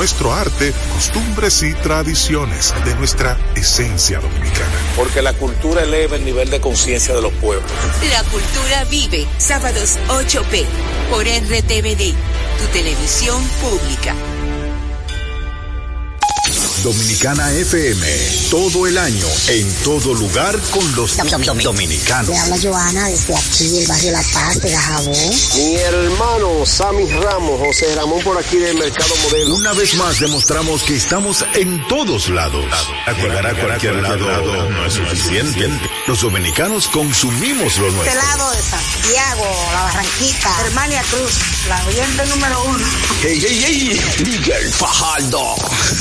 nuestro arte, costumbres y tradiciones, de nuestra esencia dominicana. Porque la cultura eleva el nivel de conciencia de los pueblos. La cultura vive, sábados 8p, por RTVD, tu televisión pública. Dominicana FM, todo el año, en todo lugar con los dominicanos. Le habla Joana desde aquí, el barrio La Paz de Gajabón. Mi hermano Sammy Ramos, José Ramón por aquí del Mercado Modelo. Una vez más demostramos que estamos en todos lados. Llegar a cualquier lado no es suficiente. Los dominicanos consumimos lo nuestro. Este lado de Santiago, La Barranquita, Hermania Cruz, la oyente número uno. ¡Hey, hey, hey! Miguel Fajardo.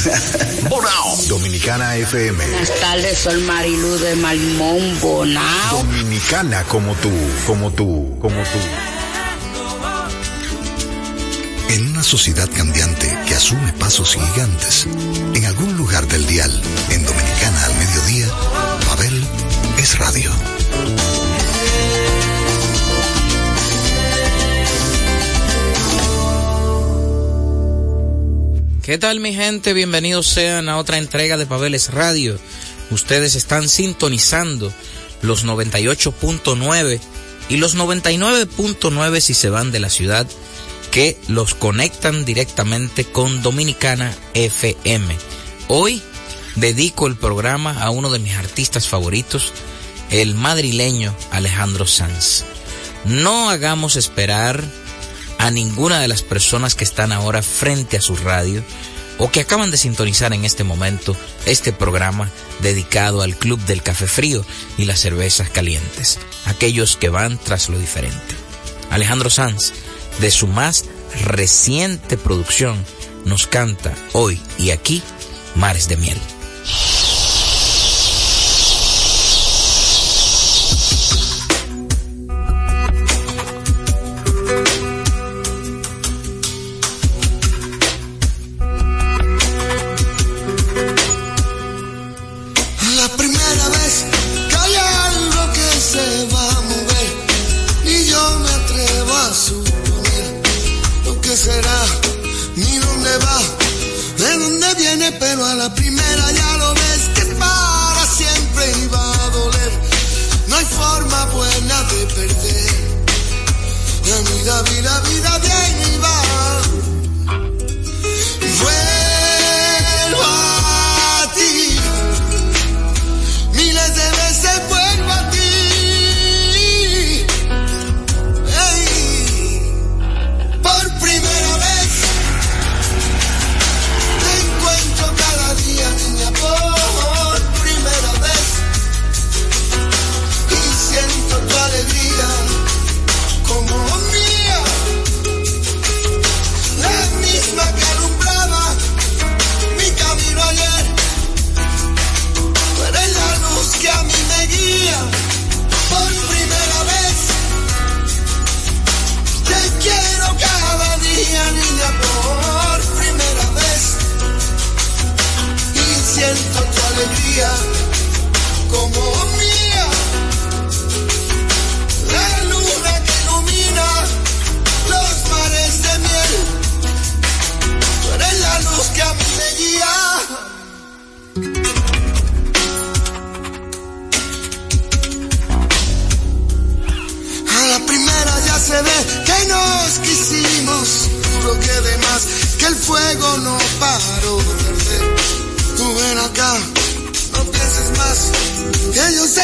Bonao. Dominicana FM. Buenas tardes, soy Marilu de Malimón, Bonao. Dominicana como tú, como tú, como tú. En una sociedad cambiante que asume pasos gigantes, en algún lugar del dial, en Dominicana al mediodía, Babel es radio. ¿Qué tal mi gente? Bienvenidos sean a otra entrega de Pabeles Radio. Ustedes están sintonizando los 98.9 y los 99.9 si se van de la ciudad que los conectan directamente con Dominicana FM. Hoy dedico el programa a uno de mis artistas favoritos, el madrileño Alejandro Sanz. No hagamos esperar a ninguna de las personas que están ahora frente a su radio o que acaban de sintonizar en este momento este programa dedicado al Club del Café Frío y las cervezas calientes, aquellos que van tras lo diferente. Alejandro Sanz, de su más reciente producción, nos canta hoy y aquí Mares de Miel. vida, vida de.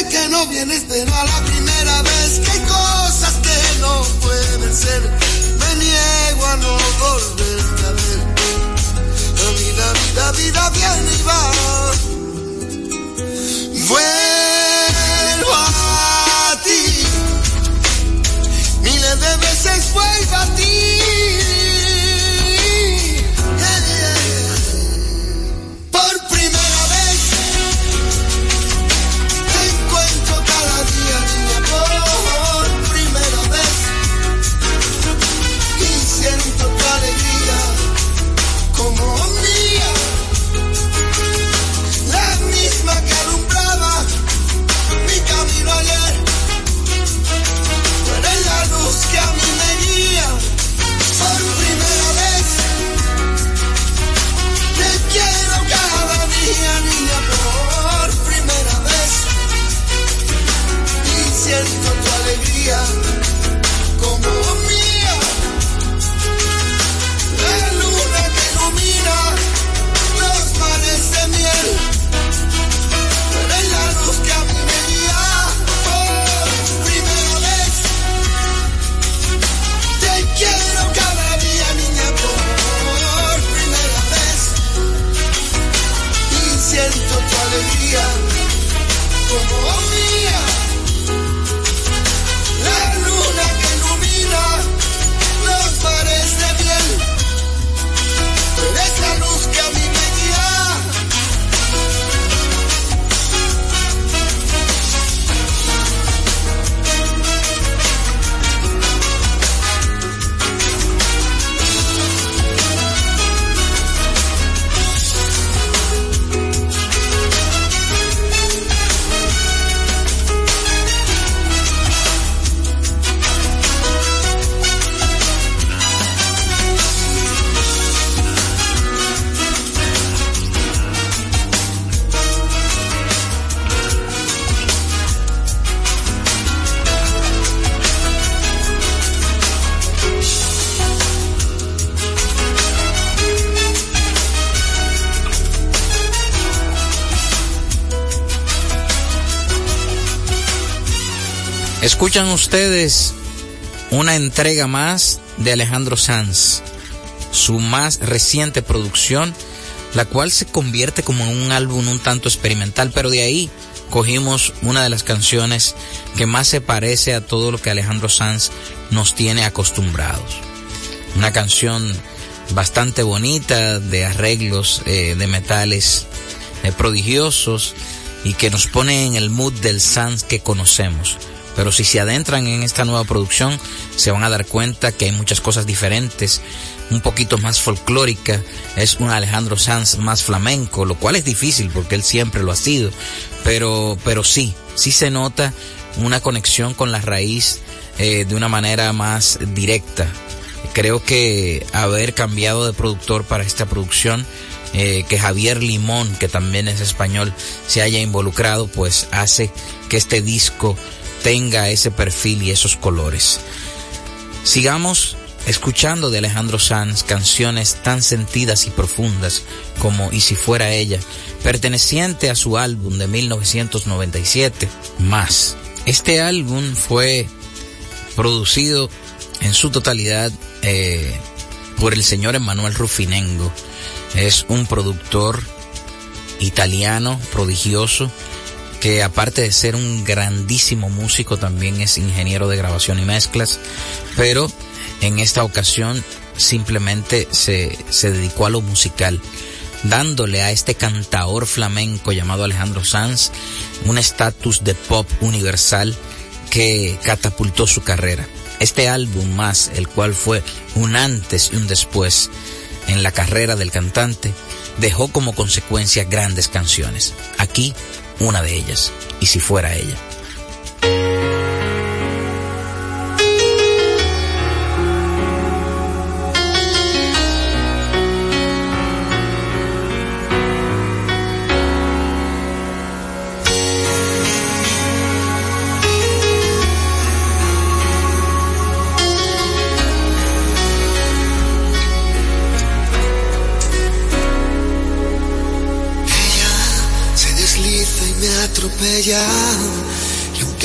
que no vienes, pero a la primera vez que hay cosas que no pueden ser, me niego a no volverte a ver. A mí la vida, vida viene y va. Vuelvo a ti, miles de veces vuelvo a ti. Escuchan ustedes una entrega más de Alejandro Sanz, su más reciente producción, la cual se convierte como en un álbum un tanto experimental, pero de ahí cogimos una de las canciones que más se parece a todo lo que Alejandro Sanz nos tiene acostumbrados. Una canción bastante bonita, de arreglos eh, de metales eh, prodigiosos y que nos pone en el mood del Sanz que conocemos. Pero si se adentran en esta nueva producción, se van a dar cuenta que hay muchas cosas diferentes, un poquito más folclórica, es un Alejandro Sanz más flamenco, lo cual es difícil porque él siempre lo ha sido, pero, pero sí, sí se nota una conexión con la raíz eh, de una manera más directa. Creo que haber cambiado de productor para esta producción, eh, que Javier Limón, que también es español, se haya involucrado, pues hace que este disco tenga ese perfil y esos colores. Sigamos escuchando de Alejandro Sanz canciones tan sentidas y profundas como Y si fuera ella, perteneciente a su álbum de 1997, Más. Este álbum fue producido en su totalidad eh, por el señor Emanuel Rufinengo. Es un productor italiano prodigioso que aparte de ser un grandísimo músico también es ingeniero de grabación y mezclas, pero en esta ocasión simplemente se, se dedicó a lo musical, dándole a este cantaor flamenco llamado Alejandro Sanz un estatus de pop universal que catapultó su carrera. Este álbum más, el cual fue un antes y un después en la carrera del cantante, dejó como consecuencia grandes canciones. Aquí, una de ellas, y si fuera ella.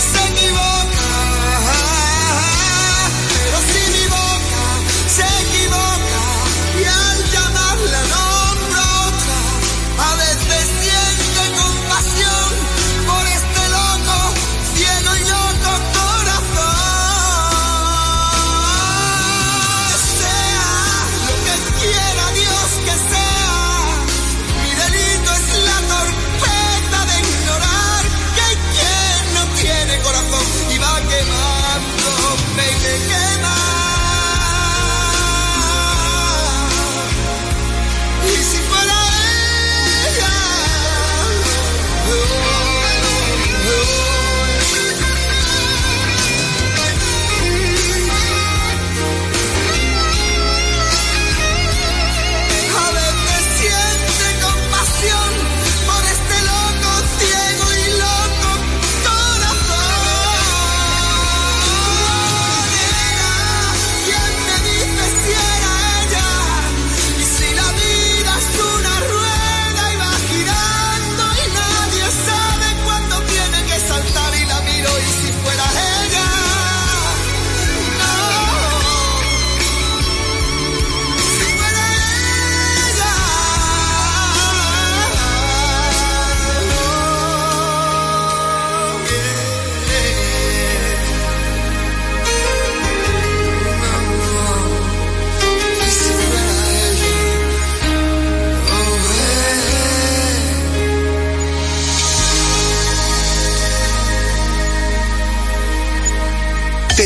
Señor.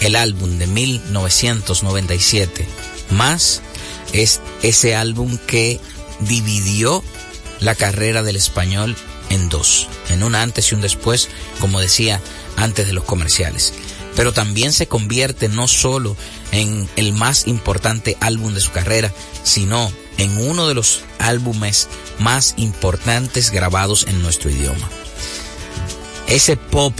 el álbum de 1997, más es ese álbum que dividió la carrera del español en dos, en un antes y un después, como decía antes de los comerciales. Pero también se convierte no solo en el más importante álbum de su carrera, sino en uno de los álbumes más importantes grabados en nuestro idioma. Ese pop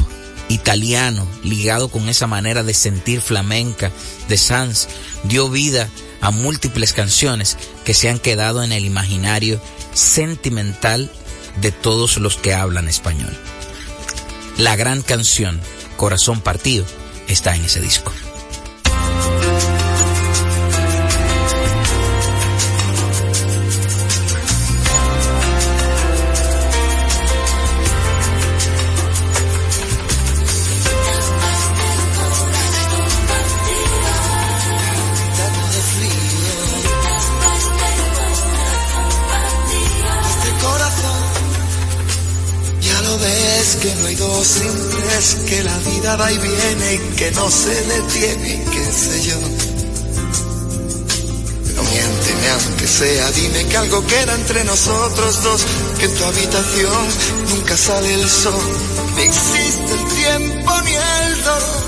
italiano ligado con esa manera de sentir flamenca de Sanz dio vida a múltiples canciones que se han quedado en el imaginario sentimental de todos los que hablan español. La gran canción Corazón Partido está en ese disco. Que y viene que no se detiene, qué sé yo. Pero miénteme aunque sea, dime que algo queda entre nosotros dos, que en tu habitación nunca sale el sol, ni existe el tiempo ni el dolor.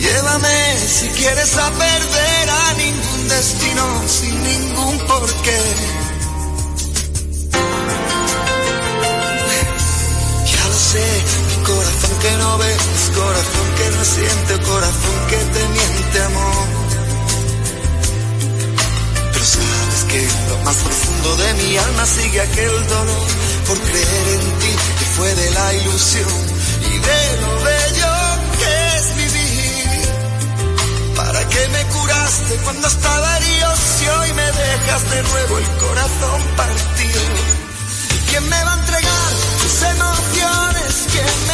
Llévame si quieres a perder a ningún destino sin ningún porqué. Que no ves, corazón que no siente, corazón que te miente amor. Pero sabes que lo más profundo de mi alma sigue aquel dolor por creer en ti que fue de la ilusión y de lo bello que es vivir. ¿Para qué me curaste cuando estaba herido si hoy me dejas de nuevo el corazón partido? ¿Quién me va a entregar sus emociones? ¿Quién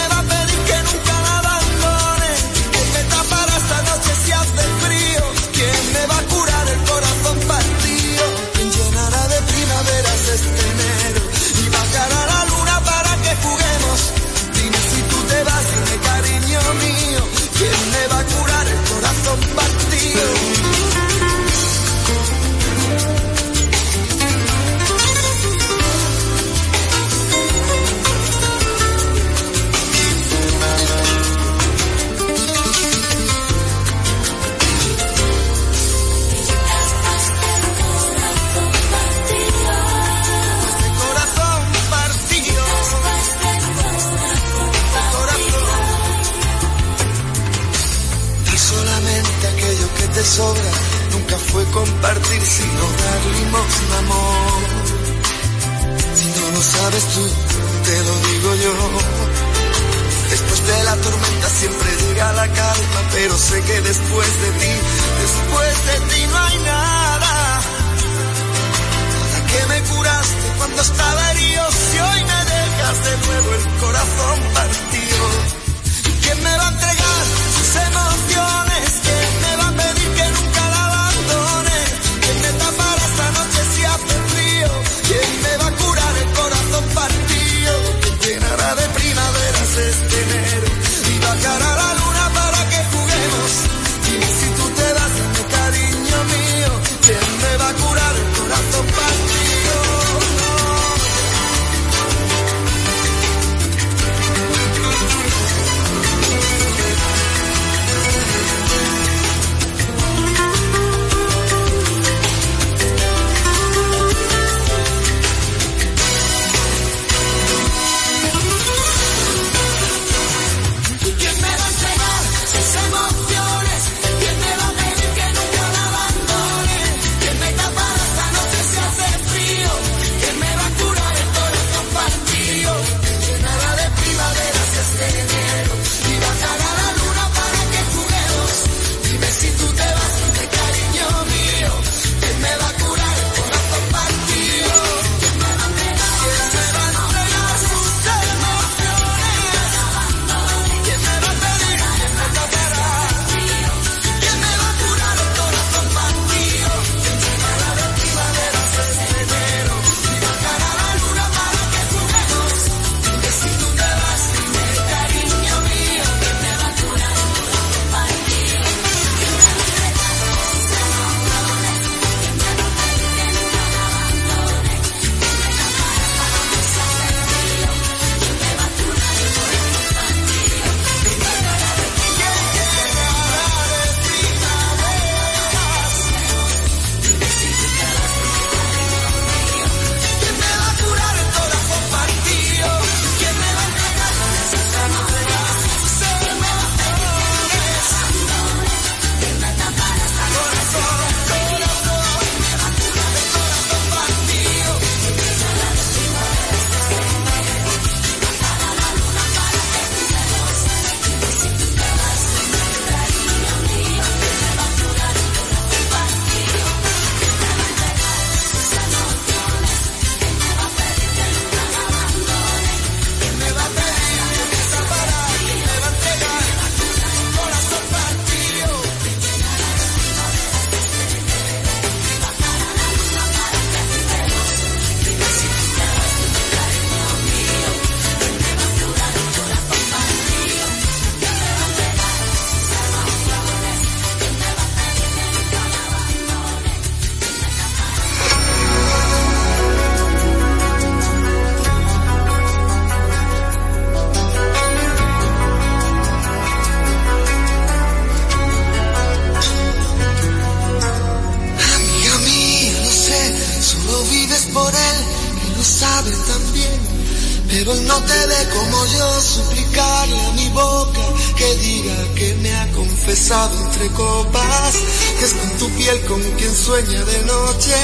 Pero no te dé como yo suplicarle a mi boca que diga que me ha confesado entre copas, que es con tu piel con quien sueña de noche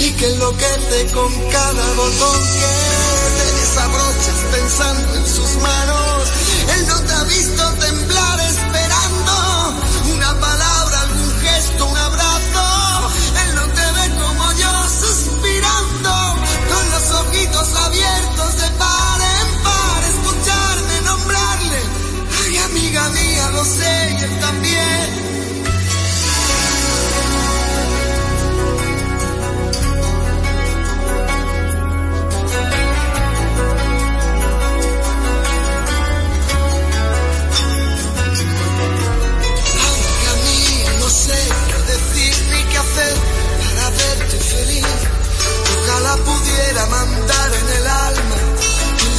y que enloquece con cada botón que te pensando en sus manos. Él no te ha visto temblar. pudiera mandar en el alma.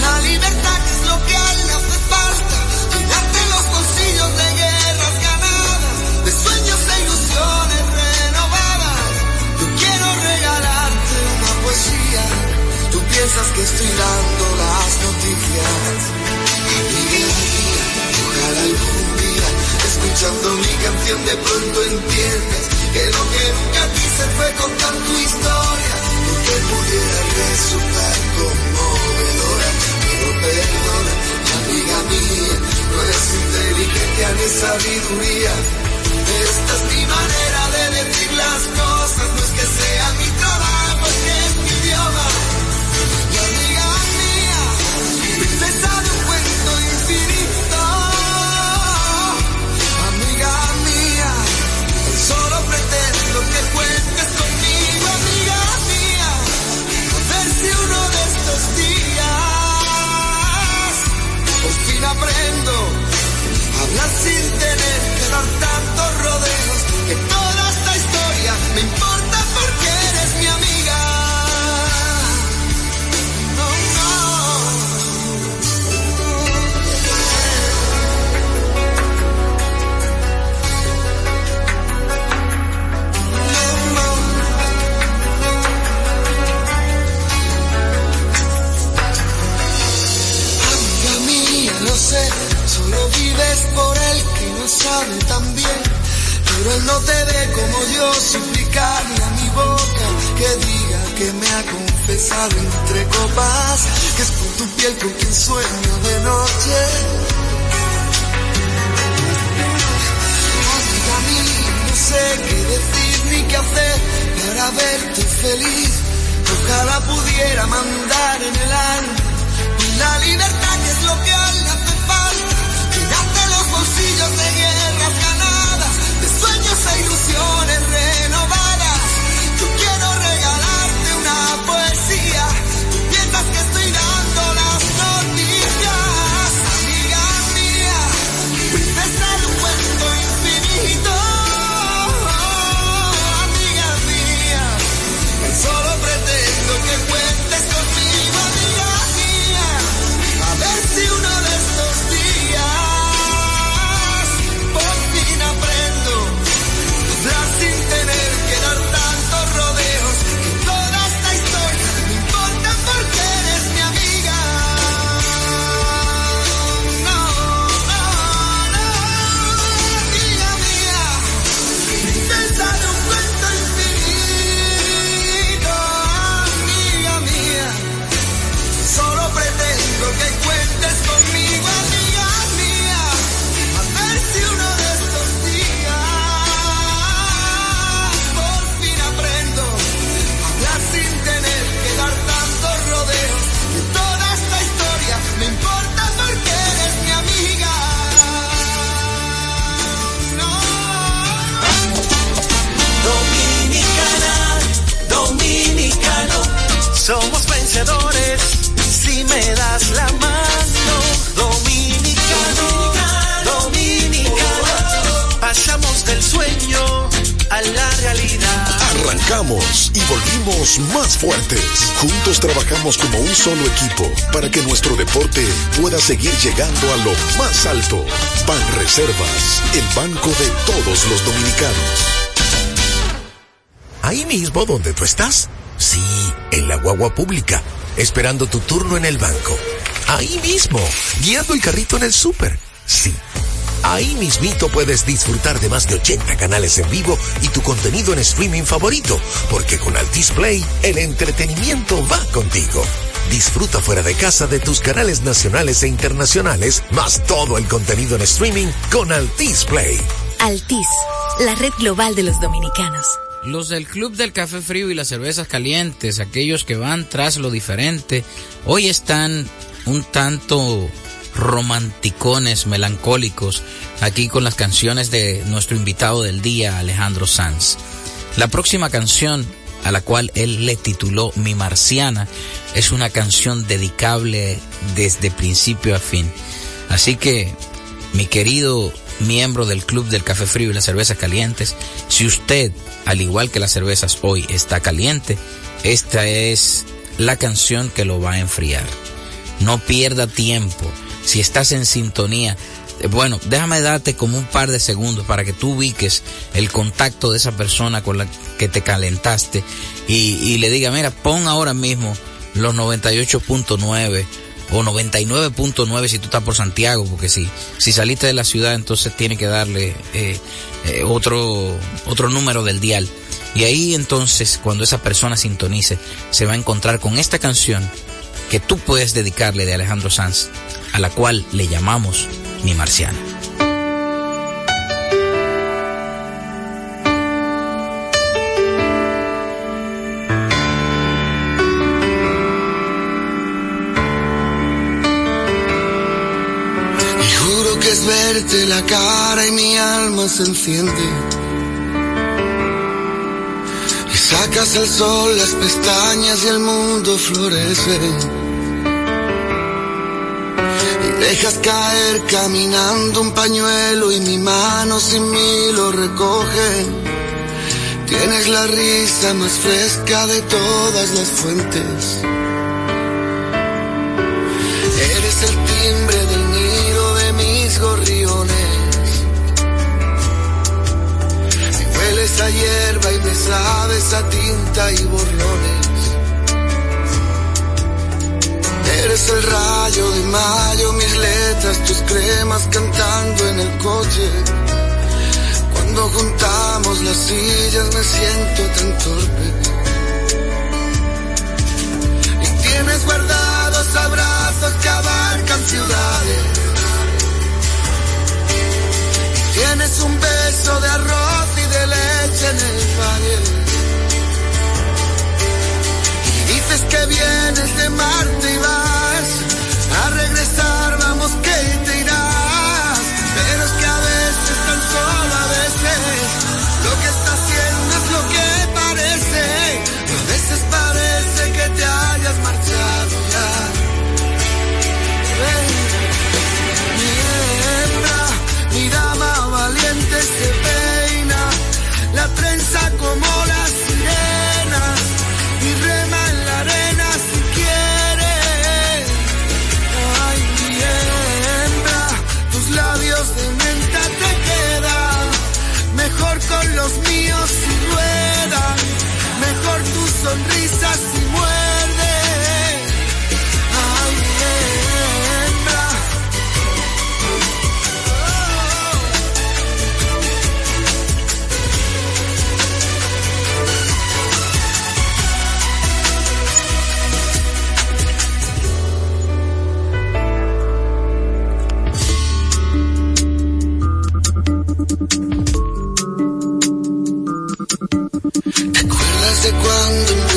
La libertad que es lo que a él le hace falta, llenarte los bolsillos de guerras ganadas, de sueños e ilusiones renovadas. Yo quiero regalarte una poesía, tú piensas que estoy dando las noticias. Y ojalá algún día, escuchando mi canción de pronto entiendes que lo que nunca quise fue contar tu historia que pudiera resultar conmovedora, pero perdona, amiga mía, no es inteligencia ni sabiduría. Esta es mi manera de decir las cosas, no es que sea mi trabajo, solo equipo para que nuestro deporte pueda seguir llegando a lo más alto. Ban Reservas, el banco de todos los dominicanos. Ahí mismo donde tú estás. Sí, en la guagua pública, esperando tu turno en el banco. Ahí mismo, guiando el carrito en el súper. Sí. Ahí mismito puedes disfrutar de más de 80 canales en vivo y tu contenido en streaming favorito, porque con Altis Play el entretenimiento va contigo. Disfruta fuera de casa de tus canales nacionales e internacionales, más todo el contenido en streaming con Altis Play. Altis, la red global de los dominicanos. Los del Club del Café Frío y las Cervezas Calientes, aquellos que van tras lo diferente, hoy están un tanto romanticones, melancólicos, aquí con las canciones de nuestro invitado del día, Alejandro Sanz. La próxima canción a la cual él le tituló Mi Marciana es una canción dedicable desde principio a fin. Así que, mi querido miembro del Club del Café Frío y las Cervezas Calientes, si usted, al igual que las cervezas hoy, está caliente, esta es la canción que lo va a enfriar. No pierda tiempo. Si estás en sintonía, eh, bueno, déjame darte como un par de segundos para que tú ubiques el contacto de esa persona con la que te calentaste y, le diga, mira, pon ahora mismo los 98.9 o 99.9 si tú estás por Santiago, porque si, si saliste de la ciudad entonces tiene que darle eh, eh, otro, otro número del dial. Y ahí entonces cuando esa persona sintonice se va a encontrar con esta canción que tú puedes dedicarle de Alejandro Sanz, a la cual le llamamos Mi Marciana. Verte la cara y mi alma se enciende. Y sacas el sol, las pestañas y el mundo florece. Y dejas caer caminando un pañuelo y mi mano sin mí lo recoge. Tienes la risa más fresca de todas las fuentes. Eres el timbre gorriones. Me hueles a hierba y me sabes a tinta y borrones. Eres el rayo de mayo, mis letras, tus cremas cantando en el coche. Cuando juntamos las sillas me siento tan torpe. Y tienes guardados abrazos que abarcan ciudades. Tienes un beso de arroz y de leche en el valle. Y dices que vienes de Marte y vas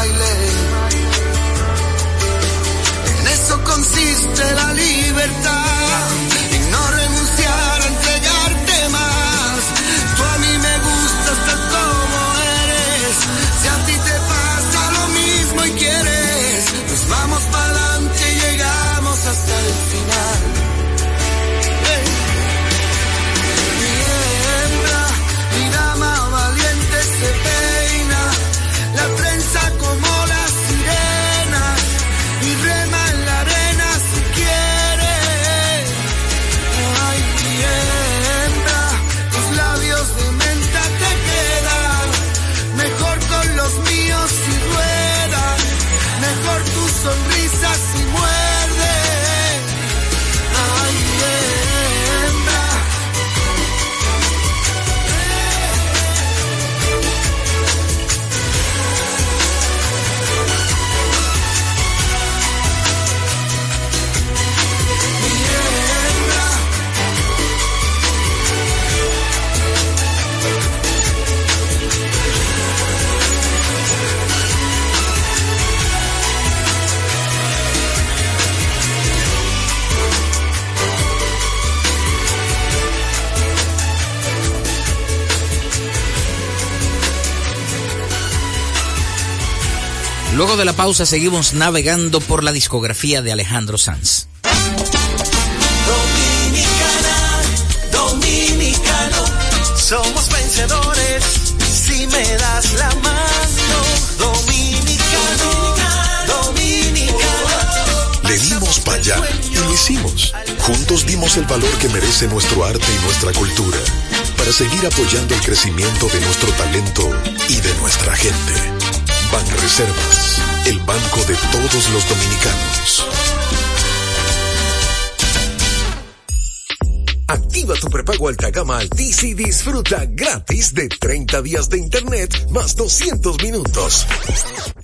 Baile. En eso consiste la libertad. De la pausa seguimos navegando por la discografía de Alejandro Sanz. Dominicana, dominicano, somos vencedores si me das la mano. Dominicano, dominicano. Le dimos para allá y lo hicimos. Juntos dimos el valor que merece nuestro arte y nuestra cultura para seguir apoyando el crecimiento de nuestro talento y de nuestra gente. Banreservas, el banco de todos los dominicanos. Activa tu prepago alta gama Altis y disfruta gratis de 30 días de internet más 200 minutos.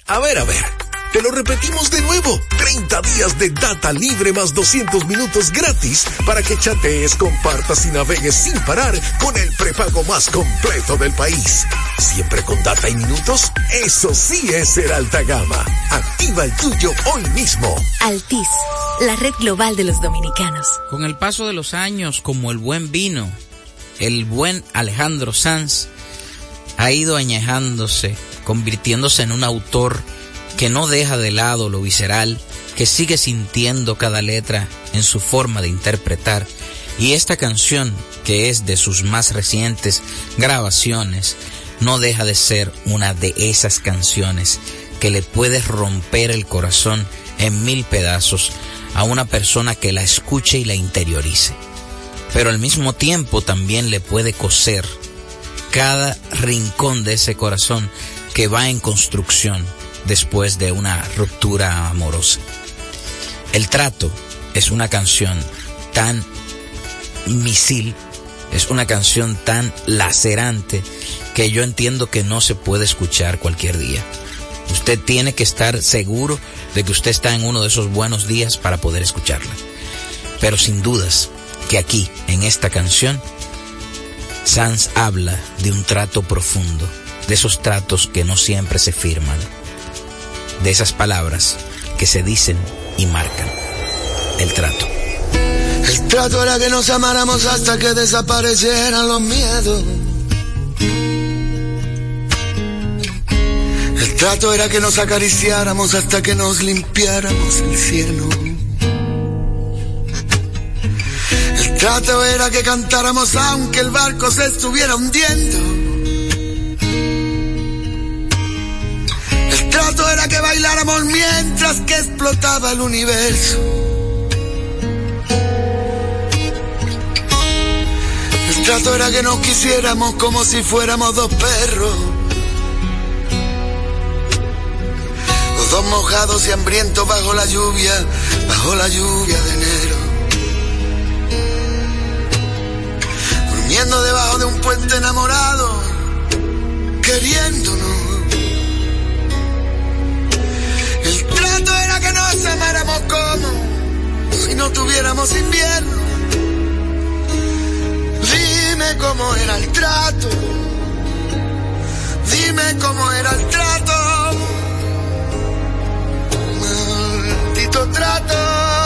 A ver, a ver. Te lo repetimos de nuevo. 30 días de data libre más 200 minutos gratis para que chatees, compartas y navegues sin parar con el prepago más completo del país. Siempre con data y minutos. Eso sí es ser alta gama. Activa el tuyo hoy mismo. Altis, la red global de los dominicanos. Con el paso de los años, como el buen vino, el buen Alejandro Sanz ha ido añejándose, convirtiéndose en un autor que no deja de lado lo visceral, que sigue sintiendo cada letra en su forma de interpretar. Y esta canción, que es de sus más recientes grabaciones, no deja de ser una de esas canciones que le puede romper el corazón en mil pedazos a una persona que la escuche y la interiorice. Pero al mismo tiempo también le puede coser cada rincón de ese corazón que va en construcción después de una ruptura amorosa. El trato es una canción tan misil, es una canción tan lacerante que yo entiendo que no se puede escuchar cualquier día. Usted tiene que estar seguro de que usted está en uno de esos buenos días para poder escucharla. Pero sin dudas que aquí, en esta canción, Sanz habla de un trato profundo, de esos tratos que no siempre se firman, de esas palabras que se dicen y marcan el trato. El trato era que nos amáramos hasta que desaparecieran los miedos. El trato era que nos acariciáramos hasta que nos limpiáramos el cielo. El trato era que cantáramos aunque el barco se estuviera hundiendo. Trato era que bailáramos mientras que explotaba el universo. El trato era que nos quisiéramos como si fuéramos dos perros. Los dos mojados y hambrientos bajo la lluvia, bajo la lluvia de enero. Durmiendo debajo de un puente enamorado, queriéndonos. Como si no tuviéramos invierno. Dime cómo era el trato. Dime cómo era el trato. Maldito trato.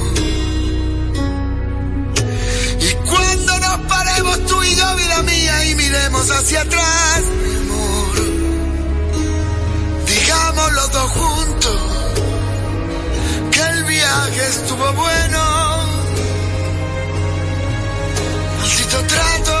Miremos hacia atrás, mi amor, digamos los dos juntos que el viaje estuvo bueno. Maldito trato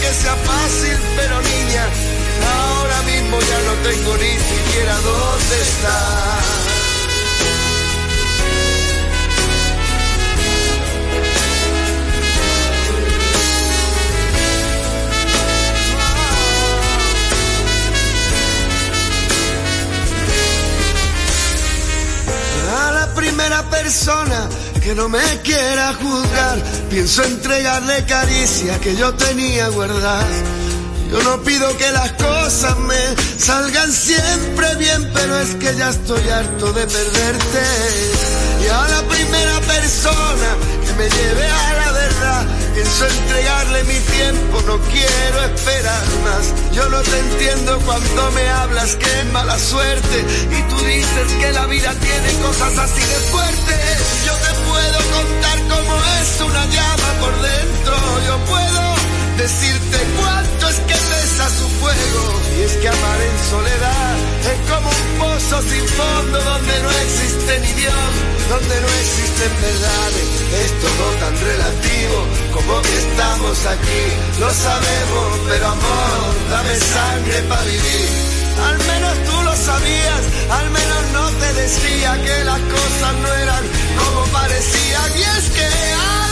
Que sea fácil, pero niña, ahora mismo ya no tengo ni siquiera dónde estar. La primera persona que no me quiera juzgar, pienso entregarle caricia que yo tenía guardada. Yo no pido que las cosas me salgan siempre bien, pero es que ya estoy harto de perderte. Y a la primera persona que me lleve a la verdad, pienso entregarle mi tiempo, no quiero esperar más. Yo no te entiendo cuando me hablas que es mala suerte y tú dices que la vida tiene cosas así de fuertes. Yo te puedo contar cómo es una llama por dentro, yo puedo decirte cuánto es que pesa su fuego. Y es que amar en soledad es como un pozo sin fondo donde no existe ni Dios, donde no existen verdades. Es todo tan relativo como que estamos aquí. Lo sabemos, pero amor, dame sangre para vivir. Al menos tú lo sabías, al menos no te decía que las cosas no eran como parecían. Y es que a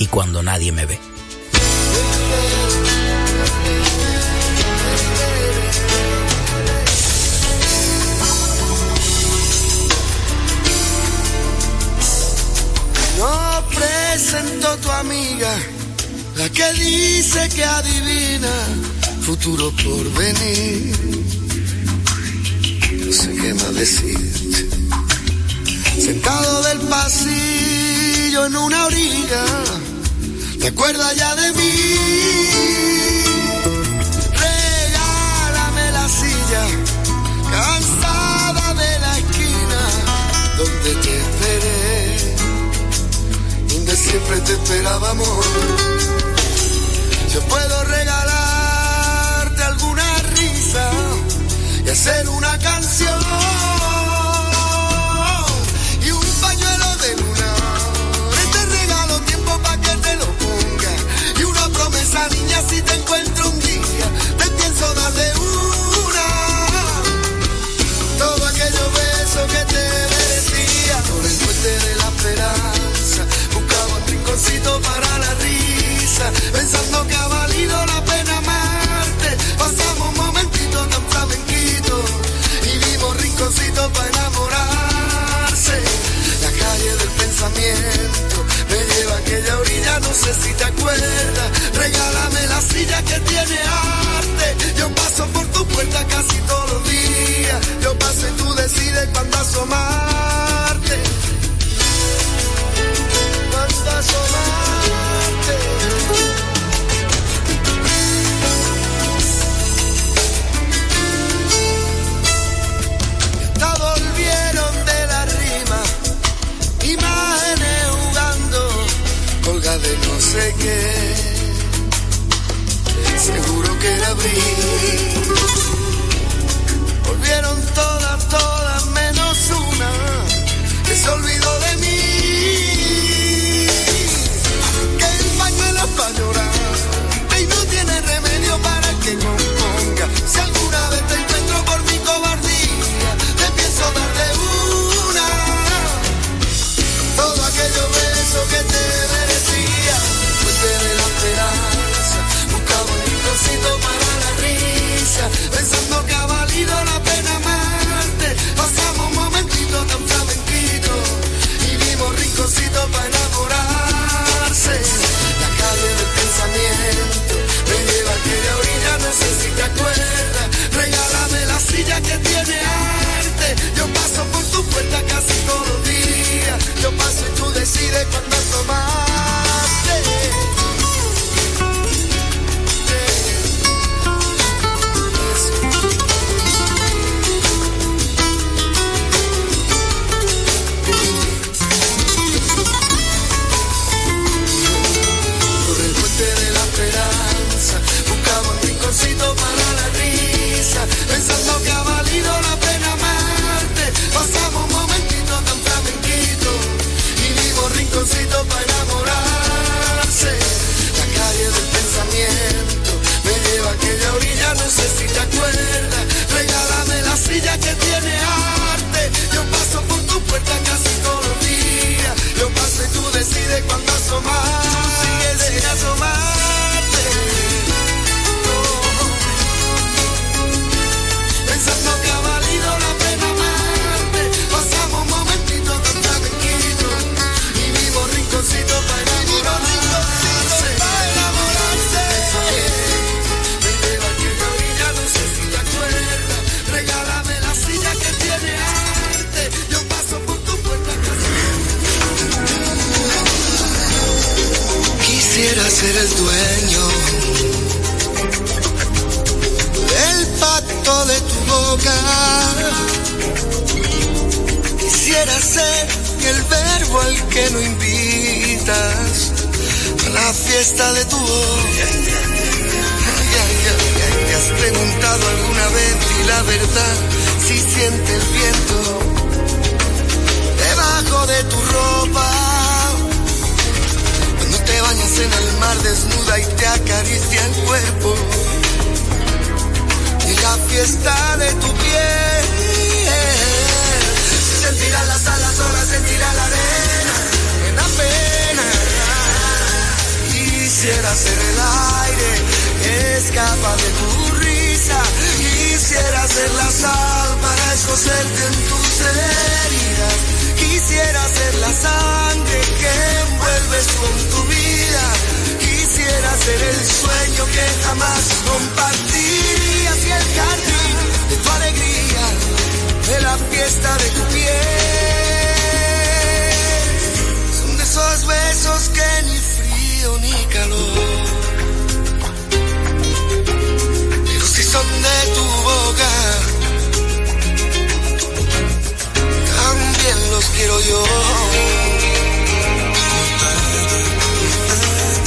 y cuando nadie me ve. No presento tu amiga, la que dice que adivina futuro por venir. No sé qué más decirte. Sentado del pasillo en una orilla ¿Te acuerdas ya de mí? Regálame la silla, cansada de la esquina, donde te esperé, donde siempre te esperábamos. Yo puedo regalarte alguna risa y hacer una canción con tu vida. Quisiera ser el sueño que jamás compartirías y el jardín de tu alegría, de la fiesta de tu piel. Son de esos besos que ni frío ni calor. Pero si son de tu boca, también los quiero yo.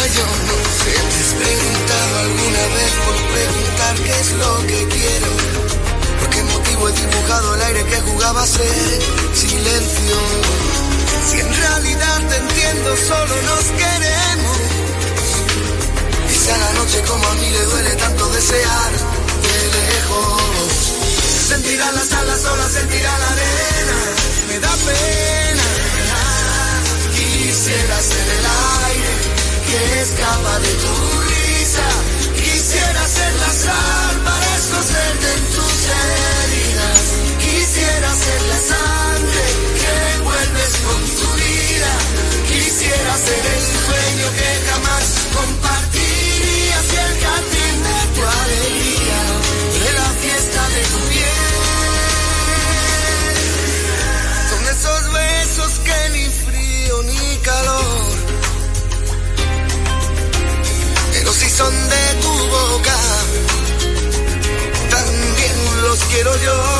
Ay, yo no sé, te has preguntado alguna vez por preguntar qué es lo que quiero. ¿Por qué motivo he dibujado el aire que jugaba a ser silencio? Si en realidad te entiendo, solo nos queremos. A la noche como a mí le duele tanto desear de lejos. Sentirá las alas solas, sentirá la arena, me da pena. Quisiera ser el aire que escapa de tu risa. Quisiera ser la sal para escocerte en tus heridas. Quisiera ser la sangre que envuelves con tu vida. Quisiera ser el sueño que jamás compartirías y el jardín de tu alegría, de la fiesta de tu piel. Quiero yo.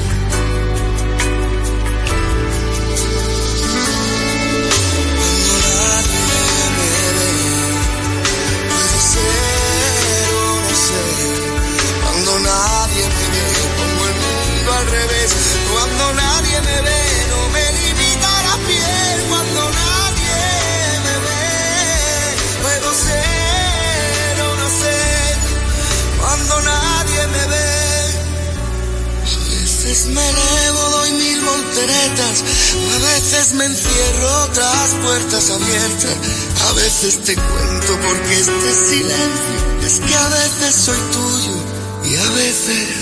cuando nadie me ve, no me limita la piel, cuando nadie me ve, puedo ser o no ser, cuando nadie me ve. A veces me elevo, doy mil volteretas, a veces me encierro tras puertas abiertas, a veces te cuento porque este silencio es que a veces soy tuyo y a veces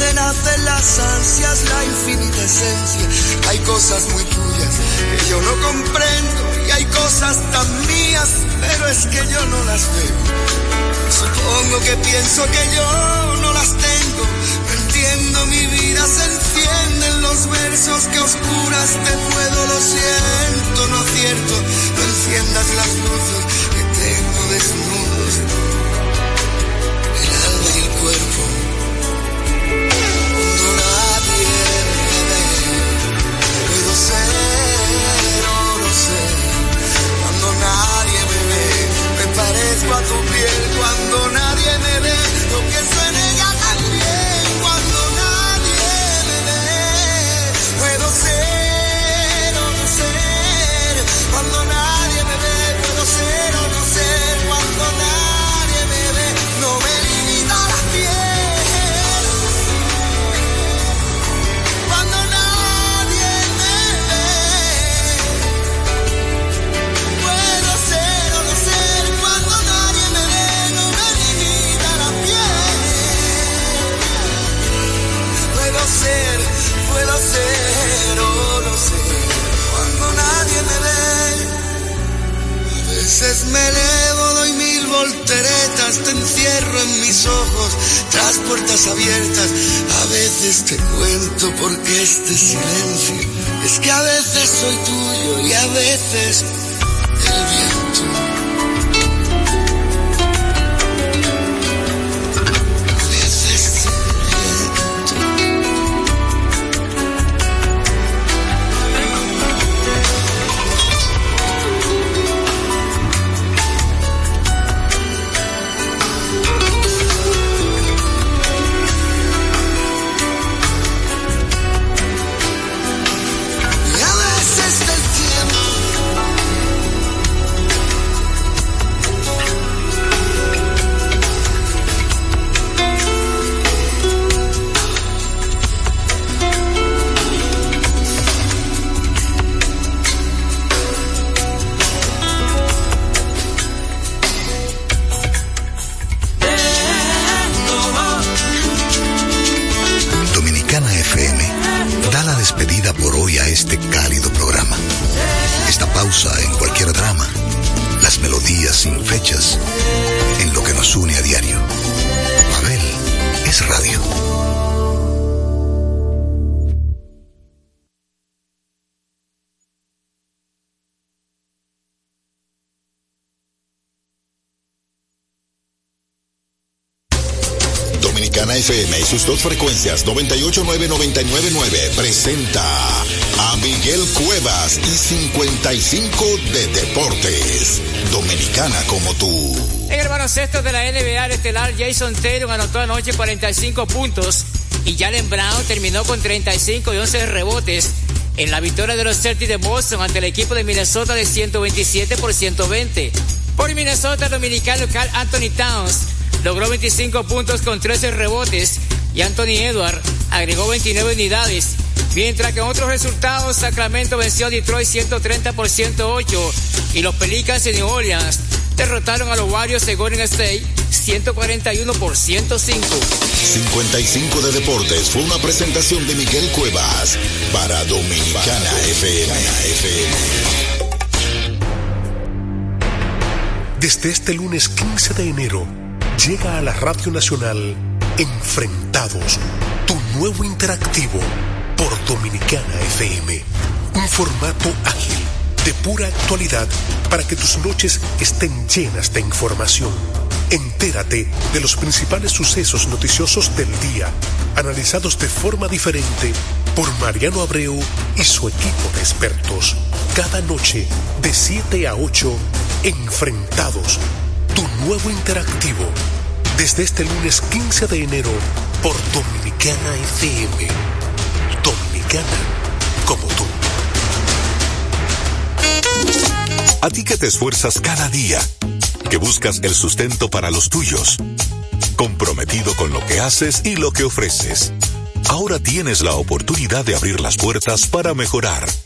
donde nacen las ansias, la infinita esencia. Hay cosas muy tuyas que yo no comprendo y hay cosas tan mías, pero es que yo no las veo. Supongo que pienso que yo no las tengo. No entiendo mi vida, se encienden los versos que oscuras te puedo, lo siento, no acierto. No enciendas las luces que tengo desnudos. responsible. Abiertas. A veces te cuento porque este silencio es que a veces soy tuyo y a veces FM y sus dos frecuencias 989-999 presenta a Miguel Cuevas y 55 de Deportes. Dominicana como tú. En el baloncesto de la NBA el estelar Jason Tatum anotó anoche 45 puntos y Jalen Brown terminó con 35 y 11 rebotes en la victoria de los Celtics de Boston ante el equipo de Minnesota de 127 por 120. Por Minnesota, el dominicano Carl Anthony Towns logró 25 puntos con 13 rebotes y Anthony Edward agregó 29 unidades. Mientras que en otros resultados, Sacramento venció a Detroit 130 por 108 y los Pelicans de New Orleans derrotaron a los Warriors de Golden State 141 por 105. 55 de Deportes fue una presentación de Miguel Cuevas para Dominicana FM. FM. Desde este lunes 15 de enero, llega a la Radio Nacional Enfrentados, tu nuevo interactivo por Dominicana FM. Un formato ágil, de pura actualidad, para que tus noches estén llenas de información. Entérate de los principales sucesos noticiosos del día, analizados de forma diferente por Mariano Abreu y su equipo de expertos. Cada noche, de 7 a 8, Enfrentados, tu nuevo interactivo. Desde este lunes 15 de enero por Dominicana FM. Dominicana como tú. A ti que te esfuerzas cada día, que buscas el sustento para los tuyos, comprometido con lo que haces y lo que ofreces. Ahora tienes la oportunidad de abrir las puertas para mejorar,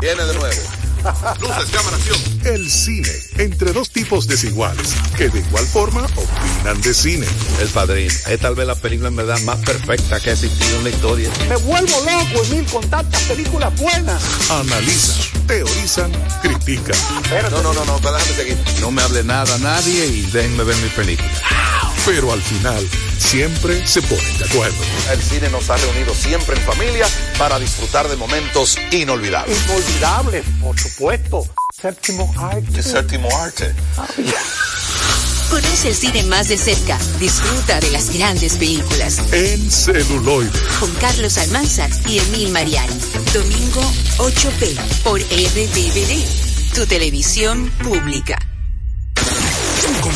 Viene de nuevo. Luces, cámara, acción. El cine, entre dos tipos desiguales, que de igual forma opinan de cine. El Padrino, es tal vez la película en verdad más perfecta que ha existido en la historia. Me vuelvo loco, Emil, con tantas películas buenas. Analizan, teorizan, critican. No, no, no, no, déjame seguir. No me hable nada a nadie y déjenme ver mi película. Pero al final, siempre se ponen de acuerdo. El cine nos ha reunido siempre en familia para disfrutar de momentos inolvidables. Inolvidable, por supuesto. Séptimo arte. Séptimo arte. Conoce el cine más de cerca. Disfruta de las grandes películas. En celuloide. Con Carlos Almanzar y Emil Mariani. Domingo 8P por RTVD. Tu televisión pública.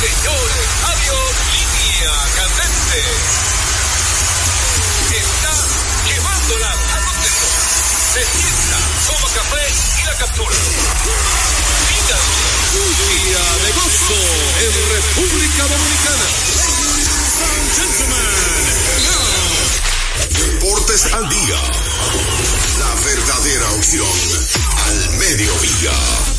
Sí, señores, adiós, línea candente. Está llevándola a no. Se sienta, toma café y la captura. Fíjate, un día de gozo en República Dominicana. Gentlemen, Deportes al día. La verdadera opción al mediodía.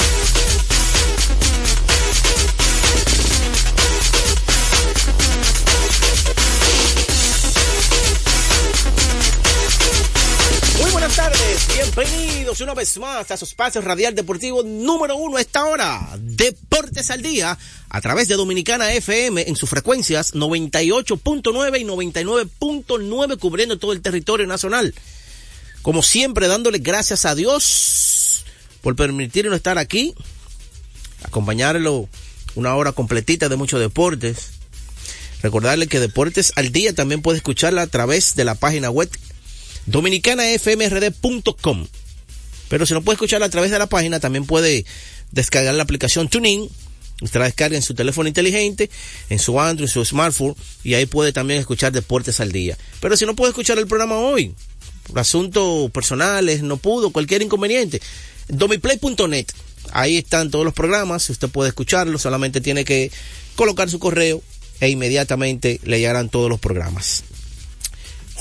Bienvenidos una vez más a su espacio radial deportivo número uno a esta hora. Deportes al día a través de Dominicana FM en sus frecuencias 98.9 y 99.9 cubriendo todo el territorio nacional. Como siempre, dándole gracias a Dios por permitirnos estar aquí, acompañarlo una hora completita de muchos deportes. Recordarle que Deportes al Día también puede escucharla a través de la página web dominicanafmrd.com. Pero si no puede escucharla a través de la página, también puede descargar la aplicación TuneIn. Usted la descarga en su teléfono inteligente, en su Android, en su smartphone, y ahí puede también escuchar Deportes al Día. Pero si no puede escuchar el programa hoy, por asuntos personales, no pudo, cualquier inconveniente, domiplay.net. Ahí están todos los programas, usted puede escucharlos, solamente tiene que colocar su correo e inmediatamente le llegarán todos los programas.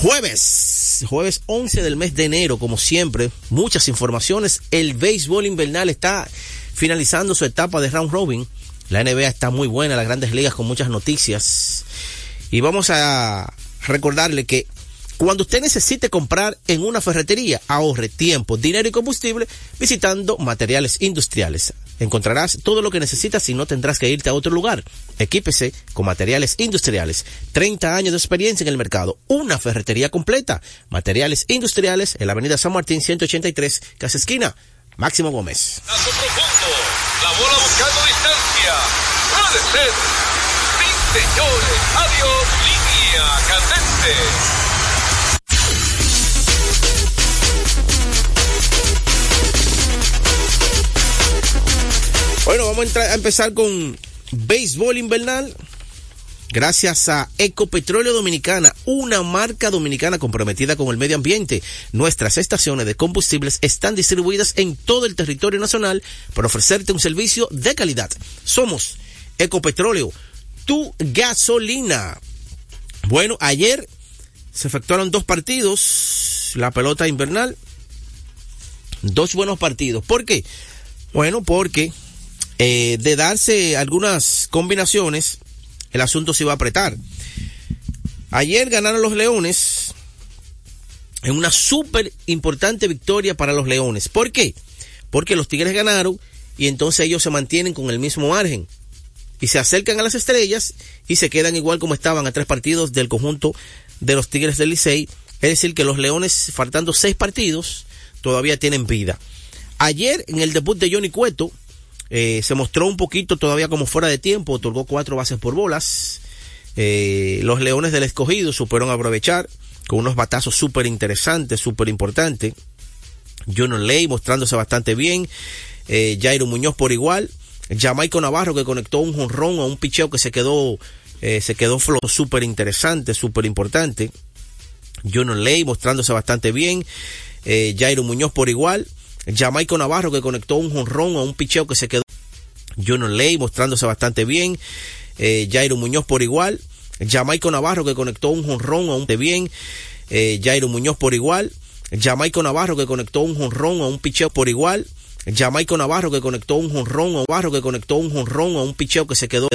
Jueves, jueves 11 del mes de enero, como siempre, muchas informaciones. El béisbol invernal está finalizando su etapa de round robin. La NBA está muy buena, las grandes ligas con muchas noticias. Y vamos a recordarle que cuando usted necesite comprar en una ferretería, ahorre tiempo, dinero y combustible visitando materiales industriales. Encontrarás todo lo que necesitas y no tendrás que irte a otro lugar. Equípese con materiales industriales. 30 años de experiencia en el mercado. Una ferretería completa. Materiales industriales en la avenida San Martín 183, casa esquina. Máximo Gómez. Profundo, la bola buscando distancia. Puede ser. señores, adiós, línea candente. Bueno, vamos a, empezar con béisbol invernal. Gracias a Ecopetróleo Dominicana, una marca dominicana comprometida con el medio ambiente. Nuestras estaciones de combustibles están distribuidas en todo el territorio nacional para ofrecerte un servicio de calidad. Somos Ecopetróleo, tu gasolina. Bueno, ayer se efectuaron dos partidos, la pelota invernal, dos buenos partidos. ¿Por qué? Bueno, porque eh, de darse algunas combinaciones, el asunto se iba a apretar. Ayer ganaron los Leones en una súper importante victoria para los Leones. ¿Por qué? Porque los Tigres ganaron y entonces ellos se mantienen con el mismo margen y se acercan a las estrellas y se quedan igual como estaban a tres partidos del conjunto de los Tigres del Licey. Es decir, que los Leones, faltando seis partidos, todavía tienen vida. Ayer, en el debut de Johnny Cueto, eh, se mostró un poquito todavía como fuera de tiempo, otorgó cuatro bases por bolas. Eh, los Leones del Escogido supieron aprovechar con unos batazos súper interesantes, súper importantes. John Ley mostrándose bastante bien. Eh, Jairo Muñoz por igual. Jamaico Navarro que conectó un jonrón a un picheo que se quedó, se quedó súper interesante, súper importante. John Ley mostrándose bastante bien. Jairo Muñoz por igual. Jamaico Navarro que conectó un jonrón a un picheo que se quedó. John Ley mostrándose bastante bien. Eh, Jairo Muñoz por igual. Jamaico Navarro que conectó un jonrón a un bien. Eh, Jairo Muñoz por igual. Jamaico Navarro que conectó un jonrón a un picheo por igual. Jamaico Navarro que conectó un jonrón a Navarro que conectó un jonrón a un picheo que se quedó